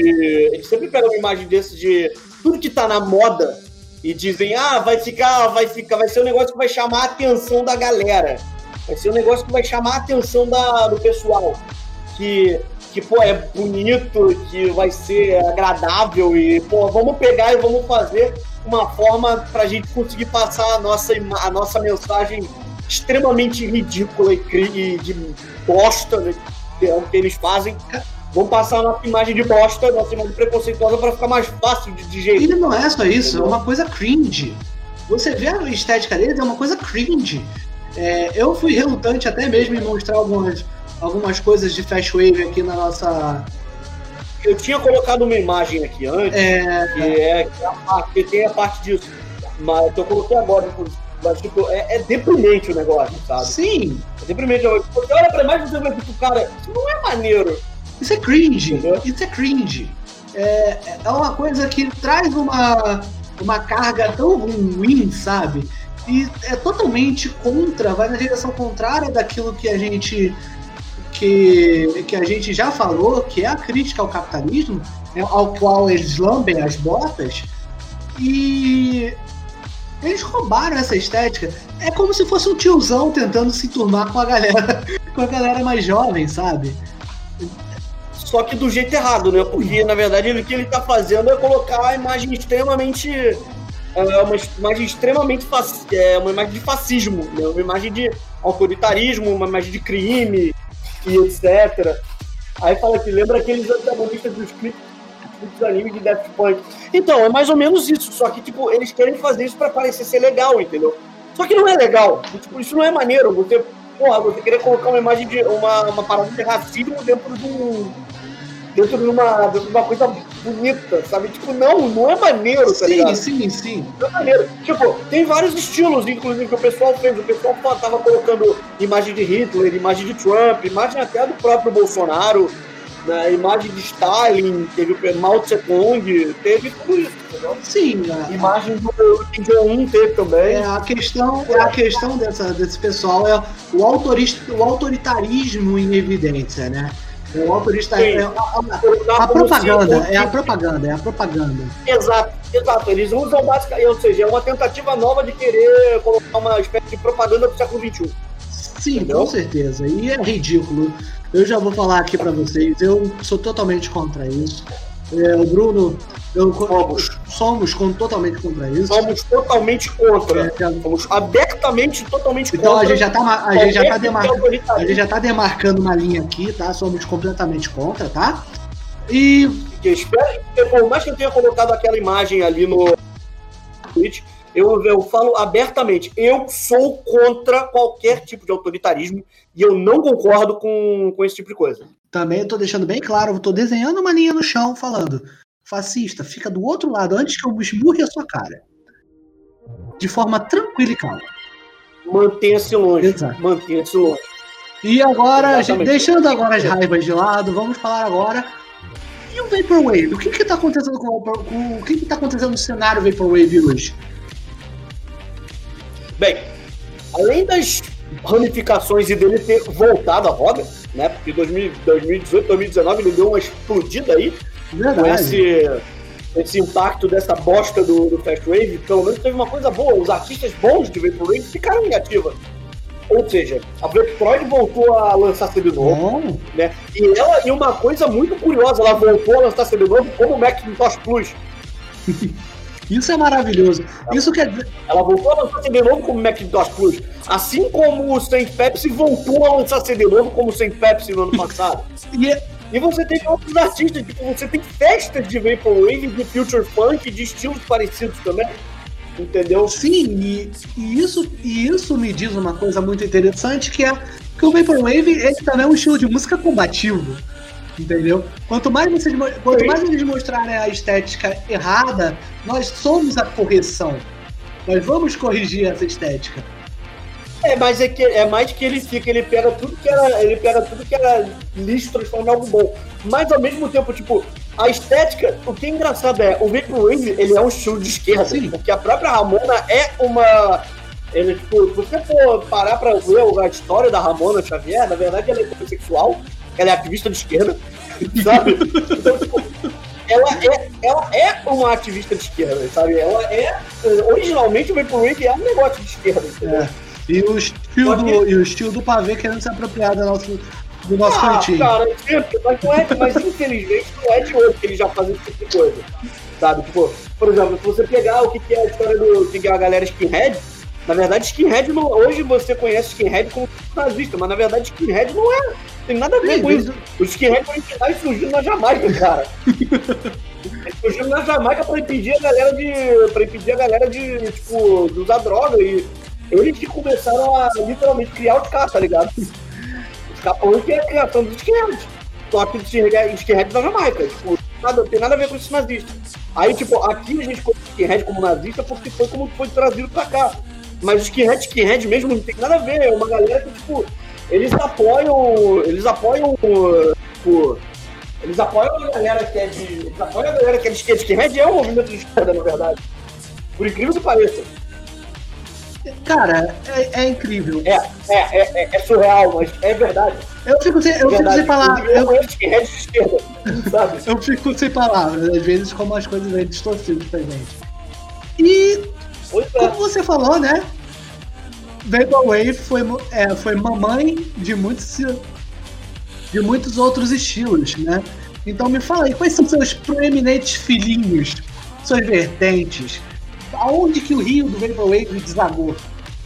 Speaker 2: eles sempre pegam uma imagem desse de tudo que tá na moda e dizem, ah, vai ficar, vai ficar, vai ser um negócio que vai chamar a atenção da galera. Vai ser um negócio que vai chamar a atenção da, do pessoal. Que, que, pô, é bonito, que vai ser agradável e, pô, vamos pegar e vamos fazer uma forma pra gente conseguir passar a nossa, a nossa mensagem extremamente ridícula e, e de bosta, né, que é o que eles fazem, vamos passar a nossa imagem de bosta, nossa imagem preconceituosa para ficar mais fácil de digerir.
Speaker 1: E não é só isso, é uma coisa cringe. Você vê a estética deles, é uma coisa cringe. É, eu fui relutante até mesmo em mostrar algumas, algumas coisas de Fast Wave aqui na nossa.
Speaker 2: Eu tinha colocado uma imagem aqui antes,
Speaker 1: É,
Speaker 2: que, é, que, é a que tem a parte disso. Mas eu coloquei agora. Mas, tipo, é, é deprimente o negócio, sabe?
Speaker 1: sim,
Speaker 2: É deprimente. Você olha pra imagem e você vê, tipo, cara, isso não é maneiro.
Speaker 1: Isso é cringe.
Speaker 2: Entendeu?
Speaker 1: Isso é cringe. É, é uma coisa que traz uma, uma carga tão ruim, sabe? E é totalmente contra, vai na direção contrária daquilo que a gente que, que a gente já falou, que é a crítica ao capitalismo, né, ao qual eles lambem as botas, e eles roubaram essa estética. É como se fosse um tiozão tentando se turmar com a galera, com a galera mais jovem, sabe?
Speaker 2: Só que do jeito errado, né? Porque, na verdade, ele, o que ele tá fazendo é colocar a imagem extremamente. É uma imagem extremamente. É uma imagem de fascismo, né? Uma imagem de autoritarismo, uma imagem de crime e etc. Aí fala que lembra aqueles antagonistas dos clipes dos animes de Daft Punk. Então, é mais ou menos isso. Só que, tipo, eles querem fazer isso pra parecer ser legal, entendeu? Só que não é legal. Tipo, isso não é maneiro. Você, porra, você querer colocar uma imagem de. uma, uma parada de racismo dentro de um dentro de uma, dentro de uma coisa bonita, sabe? Tipo, não, não é maneiro, tá
Speaker 1: Sim,
Speaker 2: ligado?
Speaker 1: sim, sim.
Speaker 2: Não é maneiro. Tipo, tem vários estilos, inclusive, que o pessoal fez. O pessoal pô, tava colocando imagem de Hitler, imagem de Trump, imagem até do próprio Bolsonaro, né? imagem de Stalin, teve o Mao Tse Tung, teve tudo isso, entendeu?
Speaker 1: Sim, a-
Speaker 2: Imagem do Kim Jong-un teve também.
Speaker 1: É, a questão, é a questão dessa, desse pessoal é o, autorista, o autoritarismo em evidência, né? É O autorista
Speaker 2: Sim.
Speaker 1: é a, a- a propaganda, é a propaganda, é a propaganda.
Speaker 2: Exato, exato. Eles usam basicamente, ou seja, é uma tentativa nova de querer colocar uma espécie de propaganda do século XXI.
Speaker 1: Sim,
Speaker 2: Entendeu?
Speaker 1: com certeza. E é ridículo. Eu já vou falar aqui pra vocês, eu sou totalmente contra isso. É, o Bruno, eu
Speaker 2: Somos.
Speaker 1: somos com- totalmente contra isso.
Speaker 2: Somos totalmente contra.
Speaker 1: É,
Speaker 2: Somos abertamente totalmente
Speaker 1: então a
Speaker 2: contra.
Speaker 1: gente já tá, ma- a gente já tá demarcando. A gente já tá demarcando uma linha aqui, tá? Somos completamente contra, tá? E
Speaker 2: eu espero, que, por mais que eu tenha colocado aquela imagem ali no tweet, eu, eu falo abertamente, eu sou contra qualquer tipo de autoritarismo e eu não concordo com, com esse tipo de coisa.
Speaker 1: também eu tô deixando bem claro, eu tô desenhando uma linha no chão falando: fascista, fica do outro lado antes que eu esmurre a sua cara. De forma tranquila e calma.
Speaker 2: Mantenha-se longe.
Speaker 1: Exato.
Speaker 2: Mantenha-se longe.
Speaker 1: E agora,
Speaker 2: Exatamente.
Speaker 1: deixando agora as raivas de lado, vamos falar agora. E o Vaporwave? O que que tá acontecendo com, com o que que tá acontecendo no cenário Vaporwave hoje?
Speaker 2: Bem, além das ramificações e dele ter voltado à roda, né? Porque 2000 2018, 2019 ele deu uma explodida aí com
Speaker 1: Verdade.
Speaker 2: esse, esse impacto dessa bosta do, do Fast Wave, pelo menos teve uma coisa boa. Os artistas bons de Vaporwave ficaram em ativa. Ou seja, a Vectroid voltou a lançar CD novo, né? E ela, e uma coisa muito curiosa, ela voltou a lançar CD novo como o Macintosh Plus.
Speaker 1: isso é maravilhoso. Isso quer dizer.
Speaker 2: Ela voltou a lançar CD novo como Macintosh Plus. Assim como o Saint Pepsi voltou a lançar CD novo como o Saint Pepsi no ano passado.
Speaker 1: E é-
Speaker 2: E você tem outros artistas, tipo, você tem festas de Vaporwave, de Future Funk, de estilos parecidos também. Entendeu?
Speaker 1: Sim, e, e isso, e isso me diz uma coisa muito interessante, que é que o Vaporwave ele também é um estilo de música combativo. Entendeu? Quanto mais, vocês, quanto mais eles mostrarem a estética errada, nós somos a correção. Nós vamos corrigir essa estética.
Speaker 2: É, mas é, que, é mais que ele fica, ele pega tudo que era. Ele pega tudo que era lixo, transforma em algo bom. Mas ao mesmo tempo, tipo, a estética, o que é engraçado é, o Vaporwave, ele é um estilo de esquerda.
Speaker 1: Sim.
Speaker 2: Porque a própria Ramona é uma. Ele, tipo, se você for parar pra ver a história da Ramona Xavier, na verdade ela é homossexual, ela é ativista de esquerda, sabe? Então, tipo, ela é, ela é uma ativista de esquerda, sabe? Ela é. Originalmente o Vaporwave é um negócio de esquerda, entendeu?
Speaker 1: É. E o estilo,
Speaker 2: que-
Speaker 1: do, e o estilo do pavê querendo se apropriar do nosso, do nosso
Speaker 2: Ah,
Speaker 1: cantinho.
Speaker 2: cara, sempre, mas, não é, mas infelizmente não é de hoje que ele já faz esse tipo de coisa. Sabe? Tipo, por exemplo, se você pegar o que, que é a história do que é a galera skinhead, Na verdade, skinhead não, hoje você conhece skinhead como nazista, mas na verdade skinhead não é. Tem nada a ver
Speaker 1: Sim,
Speaker 2: com isso. Os skinheads originais surgiram na Jamaica, cara. Surgiram na Jamaica pra impedir a galera de. pra impedir a galera de, tipo, de usar droga. E eles que começaram a literalmente criar os caras, tá ligado? Os capões que é a criação dos skinheads. Só que os skinheads da Jamaica. Tipo, nada, tem nada a ver com esses nazistas. Aí, tipo, aqui a gente conhece skinhead como nazista porque foi como foi trazido pra cá. Mas skinhead, skinhead mesmo não tem nada a ver. É uma galera que, tipo, eles apoiam. Eles apoiam. Tipo, eles apoiam a galera que é de. Eles apoiam a galera que é de esquerda. Skinhead é um movimento de esquerda, na verdade. Por incrível que pareça.
Speaker 1: Cara, é, é incrível.
Speaker 2: É, é, é, é, surreal, mas é verdade.
Speaker 1: Eu fico sem, eu
Speaker 2: é
Speaker 1: fico sem palavras. Eu,
Speaker 2: sabe?
Speaker 1: eu fico sem palavras, às vezes, como as coisas vêm distorcidas pra gente. E,
Speaker 2: é.
Speaker 1: como você falou, né? Vaporwave foi, é, foi mamãe de muitos, de muitos outros estilos, né? Então me fala aí, quais são seus proeminentes filhinhos, suas vertentes? Aonde que o rio do Vaporwave desagou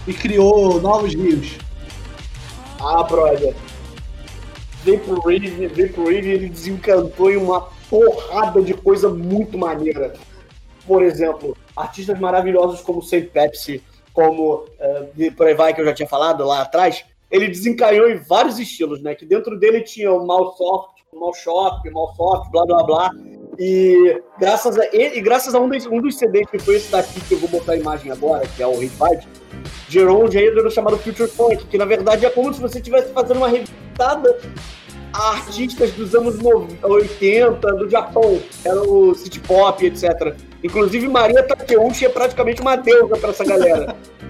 Speaker 1: e criou novos rios?
Speaker 2: Ah, brother. Vaporwave, Vaporwave, ele desencantou em uma porrada de coisa muito maneira. Por exemplo, artistas maravilhosos como Saint Pepsi, como uh, por aí vai que eu já tinha falado lá atrás, ele desencanhou em vários estilos, né? Que dentro dele tinha o Mal Soft, o Mal Shop, Mal Soft, blá blá blá. E graças a, e, e graças a um, dos, um dos CDs que foi esse daqui que eu vou botar a imagem agora, que é o Revive, gerou um gênero chamado Future Funk, que na verdade é como se você estivesse fazendo uma revistada artistas dos anos 80 do Japão, era o city pop, etc. Inclusive Maria Takeuchi é praticamente uma deusa para essa galera.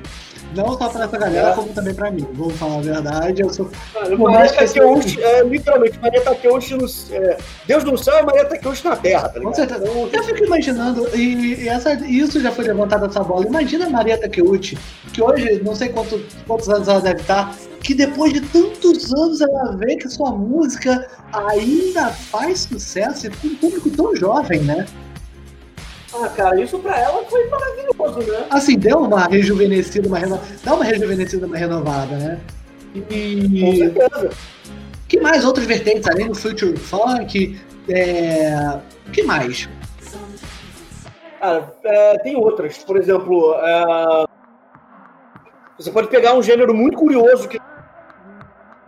Speaker 1: Não só pra essa galera,
Speaker 2: É.
Speaker 1: como também pra mim. Vamos falar a verdade, eu sou.
Speaker 2: Mano, Maria Takeuchi, é, literalmente, Maria Takeuchi no, é, Deus no céu e Maria Takeuchi na terra, tá
Speaker 1: Com
Speaker 2: ligado?
Speaker 1: certeza. Eu fico imaginando, e, e essa, isso já foi levantado essa bola. Imagina a Maria Takeuchi, que hoje, não sei quanto, quantos anos ela deve estar, que depois de tantos anos ela vê que sua música ainda faz sucesso e com um público tão jovem, né?
Speaker 2: Ah, cara, isso pra ela foi maravilhoso, né?
Speaker 1: Assim, deu uma rejuvenescida, uma renovada. Dá uma rejuvenescida, uma renovada, né?
Speaker 2: Com
Speaker 1: E
Speaker 2: certeza.
Speaker 1: que mais outras vertentes, além do Future Funk? É... que mais?
Speaker 2: Cara, é, tem outras. Por exemplo, é, você pode pegar um gênero muito curioso que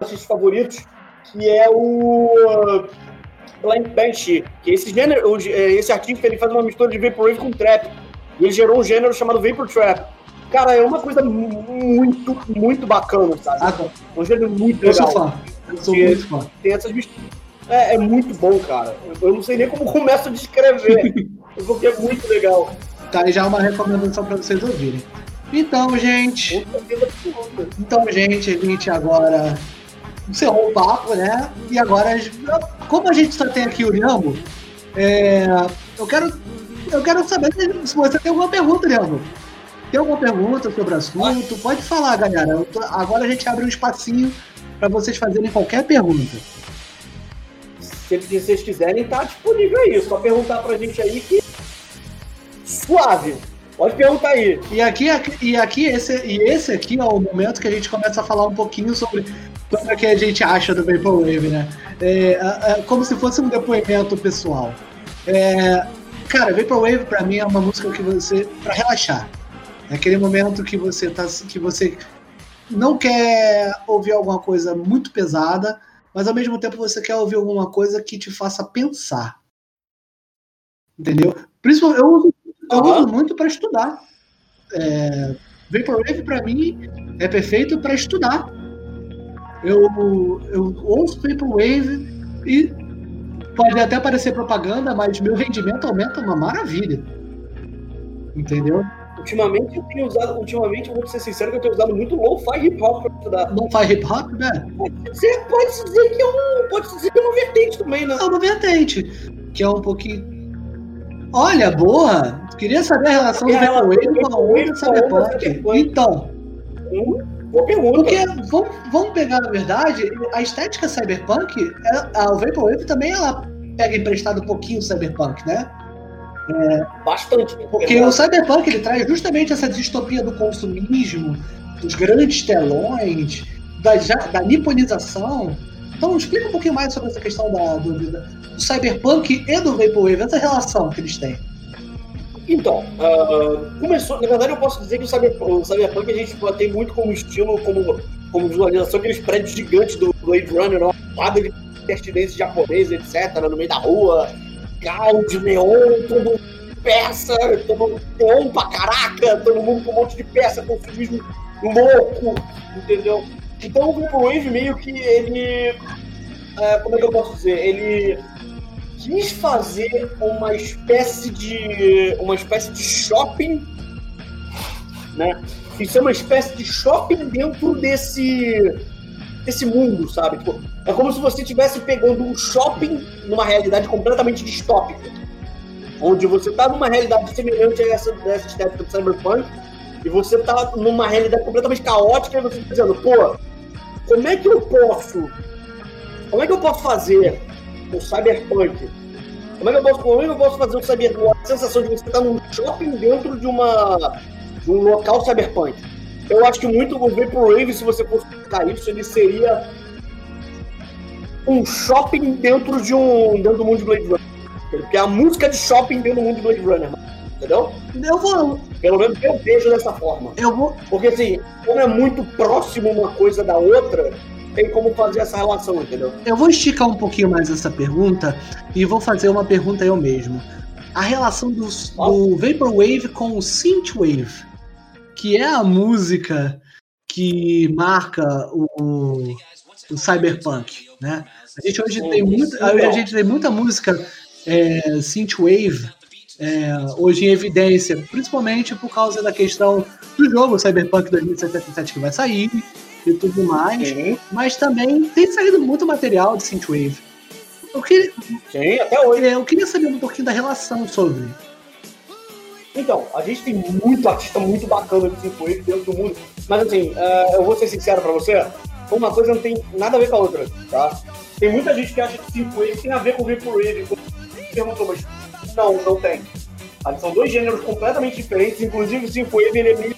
Speaker 2: artistas favoritos, que é o Banshee, que esse gênero, é, esse artista ele faz uma mistura de vaporwave com trap. E ele gerou um gênero chamado vapor trap. Cara, é uma coisa mu- muito, muito bacana, sabe?
Speaker 1: Ah, tá.
Speaker 2: É um gênero muito
Speaker 1: eu sou
Speaker 2: legal.
Speaker 1: fã. Eu sou muito fã.
Speaker 2: Tem essas misturas. É, é muito bom, cara. Eu não sei nem como começo a descrever, porque é muito legal.
Speaker 1: Tá aí já uma recomendação pra vocês ouvirem. Então, gente. Então, gente, a gente agora encerrou o papo, né? E agora, como a gente só tem aqui o Liambo, é, eu quero eu quero saber se você tem alguma pergunta, Liambo. Tem alguma pergunta sobre o assunto? Pode falar, galera. Tô- agora a gente abre um espacinho para vocês fazerem qualquer pergunta.
Speaker 2: Se vocês quiserem, tá disponível aí. Só perguntar pra gente aí que. Suave. Pode perguntar aí.
Speaker 1: E aqui, aqui- e aqui esse, e esse aqui é o momento que a gente começa a falar um pouquinho sobre sobre o que a gente acha do Vaporwave, né? É, é, é como se fosse um depoimento pessoal. É, cara, Vaporwave pra mim é uma música que você para relaxar. É aquele momento que você tá que você não quer ouvir alguma coisa muito pesada, mas ao mesmo tempo você quer ouvir alguma coisa que te faça pensar. Entendeu? Principalmente eu uso eu uso muito para estudar. É, Vaporwave para mim é perfeito para estudar. Eu, eu ouço Vaporwave e pode até parecer propaganda, mas meu rendimento aumenta uma maravilha. Entendeu?
Speaker 2: Ultimamente eu tenho usado. Ultimamente, eu vou ser sincero que eu tenho usado muito lo-fi hip hop pra estudar.
Speaker 1: Não faz hip hop, né?
Speaker 2: Você pode dizer que é um. Pode dizer que é uma vertente também, né?
Speaker 1: É uma vertente, que é um pouquinho. Olha, boa! Queria saber a relação do
Speaker 2: do
Speaker 1: com a
Speaker 2: Vaporwave com a onda
Speaker 1: Cyberpunk.
Speaker 2: Cyberpunk.
Speaker 1: Então,
Speaker 2: Hum, boa pergunta.
Speaker 1: Porque, vamos, vamos pegar na verdade, a estética cyberpunk, é- a, o Vaporwave também ela pega emprestado um pouquinho o cyberpunk, né?
Speaker 2: É, Bastante.
Speaker 1: Porque o Cyberpunk ele traz justamente essa distopia do consumismo, dos grandes telões, da, da niponização. Então, explica um pouquinho mais sobre essa questão da, do, do Cyberpunk e do Vaporwave, essa relação que eles têm.
Speaker 2: Então, uh, começou. Na verdade, eu posso dizer que o, Cyber, o Cyberpunk a gente tem muito como estilo, como, como visualização, aqueles prédios gigantes do Blade Runner, uma quadra de pertinência japonês, etc., no meio da rua, carro de neon, todo peça, todo neon pra caraca, todo mundo com um monte de peça, consumismo louco, entendeu? Então o Vaporwave meio que ele. Uh, como é que eu posso dizer? Ele quis fazer uma espécie de uma espécie de shopping, né? Quis ser uma espécie de shopping dentro desse desse mundo, sabe? Tipo, é como se você estivesse pegando um shopping numa realidade completamente distópica, onde você está numa realidade semelhante a essa, dessa estética do cyberpunk e você está numa realidade completamente caótica e você está dizendo, pô, como é que eu posso, como é que eu posso fazer o cyberpunk como é que eu posso, como eu posso fazer um cyberpunk? A sensação de você estar num shopping dentro de uma de um local cyberpunk. Eu acho que muito o Vaporwave, se você fosse explicar isso, ele seria um shopping dentro de um dentro do mundo de Blade Runner. Porque é a música de shopping dentro do mundo de Blade Runner. Entendeu?
Speaker 1: Eu vou.
Speaker 2: Pelo menos eu vejo dessa forma.
Speaker 1: Eu vou.
Speaker 2: Porque assim, como é muito próximo uma coisa da outra, tem como fazer essa relação, entendeu?
Speaker 1: Eu vou esticar um pouquinho mais essa pergunta e vou fazer uma pergunta eu mesmo. A relação do, do Vaporwave com o Synthwave, que é a música que marca o, o cyberpunk, né? A gente hoje tem muita, hoje a gente tem muita música é, synthwave é, hoje em evidência, principalmente por causa da questão do jogo Cyberpunk 2077 que vai sair, e tudo mais. Sim. Mas também tem saído muito material de Synthwave. Eu queria,
Speaker 2: Sim, até hoje.
Speaker 1: É, eu queria saber um pouquinho da relação sobre.
Speaker 2: Então, a gente tem muito artista muito bacana de Synthwave dentro do mundo. Mas assim, uh, eu vou ser sincero pra você, uma coisa não tem nada a ver com a outra, tá? Tem muita gente que acha que Synthwave tem a ver com Vaporwave. Perguntou, mas não, não tem. São dois gêneros completamente diferentes, inclusive o Synthwave ele é meio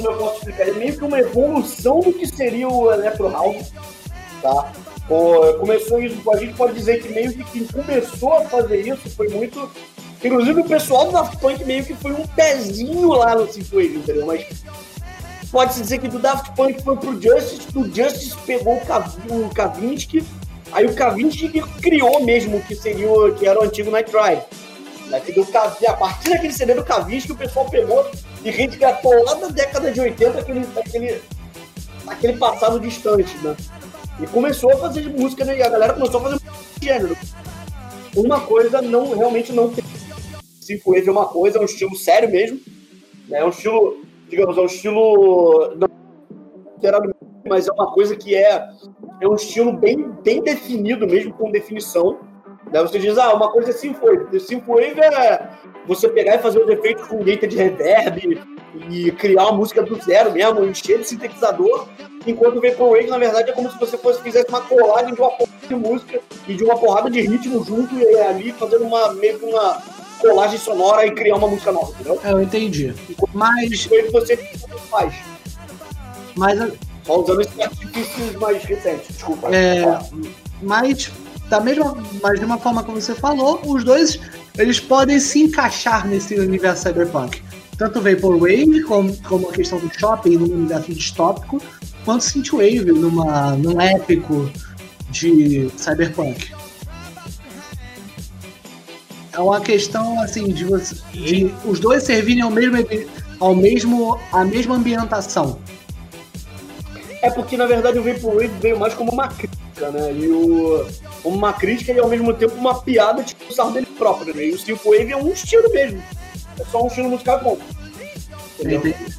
Speaker 2: como eu posso explicar, é meio que uma evolução do que seria o Electro House, tá? Começou isso, a gente pode dizer que meio que quem começou a fazer isso foi muito. Inclusive o pessoal do Daft Punk meio que foi um pezinho lá no Synthwave, entendeu? Mas pode-se dizer que do Daft Punk foi pro Justice, do Justice pegou o, Kav o Kavinsky, aí o Kavinsky criou mesmo o que seria o, que era o antigo Night Drive. Né? A partir daquele CD do Kavinsky o pessoal pegou e resgatou lá da década de 80 aquele, aquele, aquele passado distante, né? E começou a fazer música, né? E a galera começou a fazer gênero. Uma coisa não realmente não tem. Synthwave é uma coisa, é um estilo sério mesmo. Né? É um estilo, digamos, é um estilo. Não, mas é uma coisa que é, é um estilo bem, bem definido mesmo, com definição. Daí você diz, ah, uma coisa é Synthwave. Synthwave é você pegar e fazer os efeitos com gate de reverb e criar uma música do zero mesmo, encher de sintetizador, enquanto o Vaporwave, na verdade, é como se você fosse fizesse uma colagem de uma porrada de música e de uma porrada de ritmo junto e ali fazendo uma meio que uma colagem sonora e criar uma música nova, entendeu?
Speaker 1: É, eu entendi. Enquanto Mas.
Speaker 2: Você faz.
Speaker 1: Mas.
Speaker 2: Só usando esses artifícios mais recentes, desculpa.
Speaker 1: É. Mas da mesma, mas de uma forma como você falou, os dois eles podem se encaixar nesse universo cyberpunk. Tanto Vaporwave, como, como a questão do shopping no universo distópico, quanto Synthwave numa, num épico de cyberpunk. É uma questão assim de, de os dois servirem ao mesmo ao mesmo a mesma ambientação.
Speaker 2: É porque na verdade o Vaporwave veio mais como uma crítica, né? E o uma crítica e ao mesmo tempo uma piada tipo sarro dele próprio, né? E o Synthwave é um estilo mesmo. É só um estilo musical bom.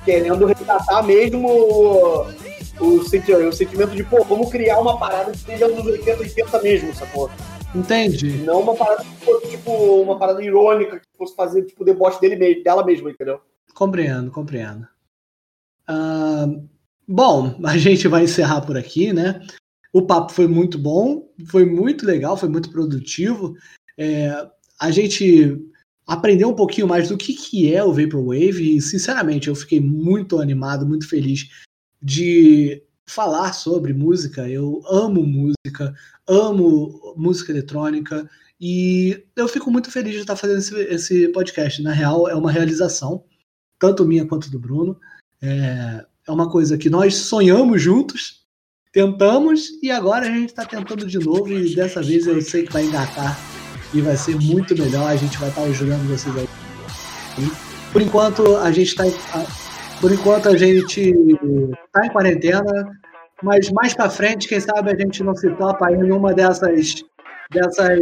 Speaker 2: Querendo resgatar mesmo o, o, sentimento de, pô, vamos criar uma parada que seja dos 80, 80 mesmo, sacou?
Speaker 1: Entendi.
Speaker 2: Não uma parada tipo, uma parada irônica, que fosse fazer, tipo, deboche dele mesmo, dela mesma, entendeu?
Speaker 1: Compreendo, compreendo. Uh, bom, a gente vai encerrar por aqui, né? O papo foi muito bom, foi muito legal, foi muito produtivo. É, a gente aprender um pouquinho mais do que, que é o Vaporwave e, sinceramente, eu fiquei muito animado, muito feliz de falar sobre música. Eu amo música, amo música eletrônica e eu fico muito feliz de estar fazendo esse, esse podcast. Na real, é uma realização, tanto minha quanto do Bruno. É, é uma coisa que nós sonhamos juntos, tentamos e agora a gente está tentando de novo e dessa vez eu sei que vai engatar e vai ser muito melhor. A gente vai estar ajudando vocês aí. Por enquanto a gente está por enquanto a gente está em quarentena, mas mais para frente, quem sabe a gente não se topa em uma dessas dessas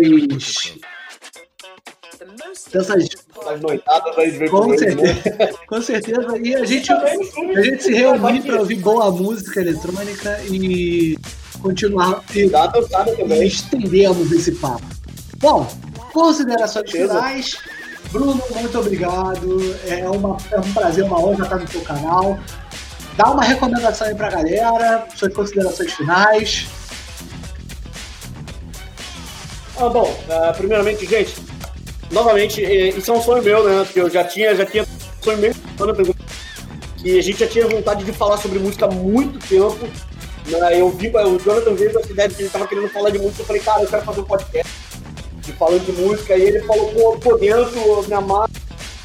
Speaker 1: dessas
Speaker 2: as noitadas aí de
Speaker 1: com certeza, com certeza. E a gente, a gente se reunir para ouvir boa música eletrônica e continuar e, e estendemos esse papo. Bom, considerações finais. Bruno, muito obrigado. É, uma, é um prazer, uma honra estar no seu canal. Dá uma recomendação aí pra galera, suas considerações finais.
Speaker 2: Ah, bom, uh, primeiramente, gente, novamente, isso é um sonho meu, né? Porque eu já tinha, já tinha sonho meu que a gente já tinha vontade de falar sobre música há muito tempo. Né? Eu vi o Jonathan veio com essa ideia de que ele estava querendo falar de música. Eu falei, cara, eu quero fazer um podcast de falando de música. E ele falou, pô, pô dentro, minha mãe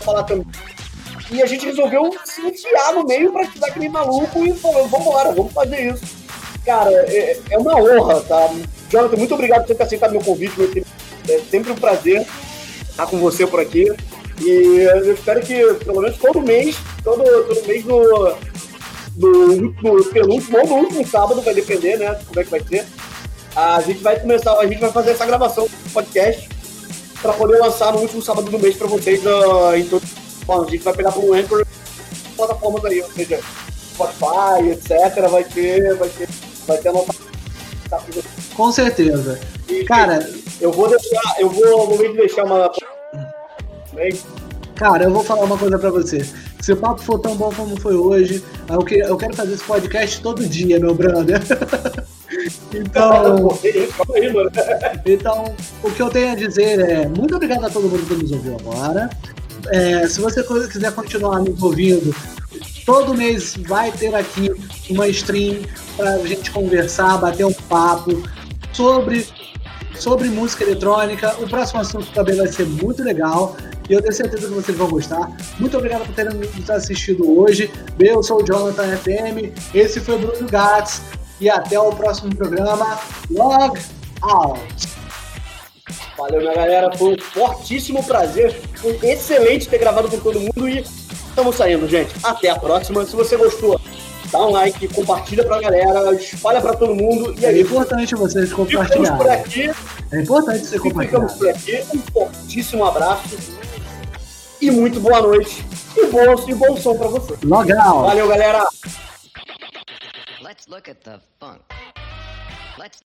Speaker 2: falar também. E a gente resolveu se enfiar no meio pra estudar aquele maluco e falou, vambora, vamos fazer isso. Cara, é, é uma honra, tá? Jonathan, muito obrigado por ter aceitado meu convite. Meu é sempre um prazer estar com você por aqui. E eu espero que, pelo menos todo mês, todo, todo mês no, no, no penúltimo ou no último sábado, vai depender, né? Como é que vai ser. A gente vai começar, a gente vai fazer essa gravação do podcast para poder lançar no último sábado do mês para vocês uh, em. Bom, a gente vai pegar para o Anchor plataformas aí, ou seja, Spotify, etc. Vai ter, vai ter, vai ter anotado.
Speaker 1: Com certeza. E, Cara,
Speaker 2: eu vou deixar, eu vou, vou deixar uma.
Speaker 1: Cara, eu vou falar uma coisa pra você. Se o papo for tão bom como foi hoje, eu, que, eu quero fazer esse podcast todo dia, meu brother. então, então, o que eu tenho a dizer é muito obrigado a todo mundo que nos ouviu agora. É, se você quiser continuar nos ouvindo, todo mês vai ter aqui uma stream para a gente conversar, bater um papo sobre, sobre música eletrônica. O próximo assunto também vai ser muito legal e eu tenho certeza que vocês vão gostar. Muito obrigado por terem nos assistido hoje. Eu sou o Jonathan FM, esse foi o Bruno Gats e até o próximo programa. Log out!
Speaker 2: Valeu, minha galera. Foi um fortíssimo prazer. Foi excelente ter gravado com todo mundo e estamos saindo, gente. Até a próxima. Se você gostou, dá um like, compartilha pra galera, espalha pra todo mundo. E
Speaker 1: é, é importante vocês compartilharem.
Speaker 2: por aqui.
Speaker 1: É importante você compartilhar.
Speaker 2: Ficamos por aqui. Um fortíssimo abraço. E muito boa noite. E bom, e bom som pra você.
Speaker 1: Legal.
Speaker 2: Valeu, galera. Let's look at the funk. Let's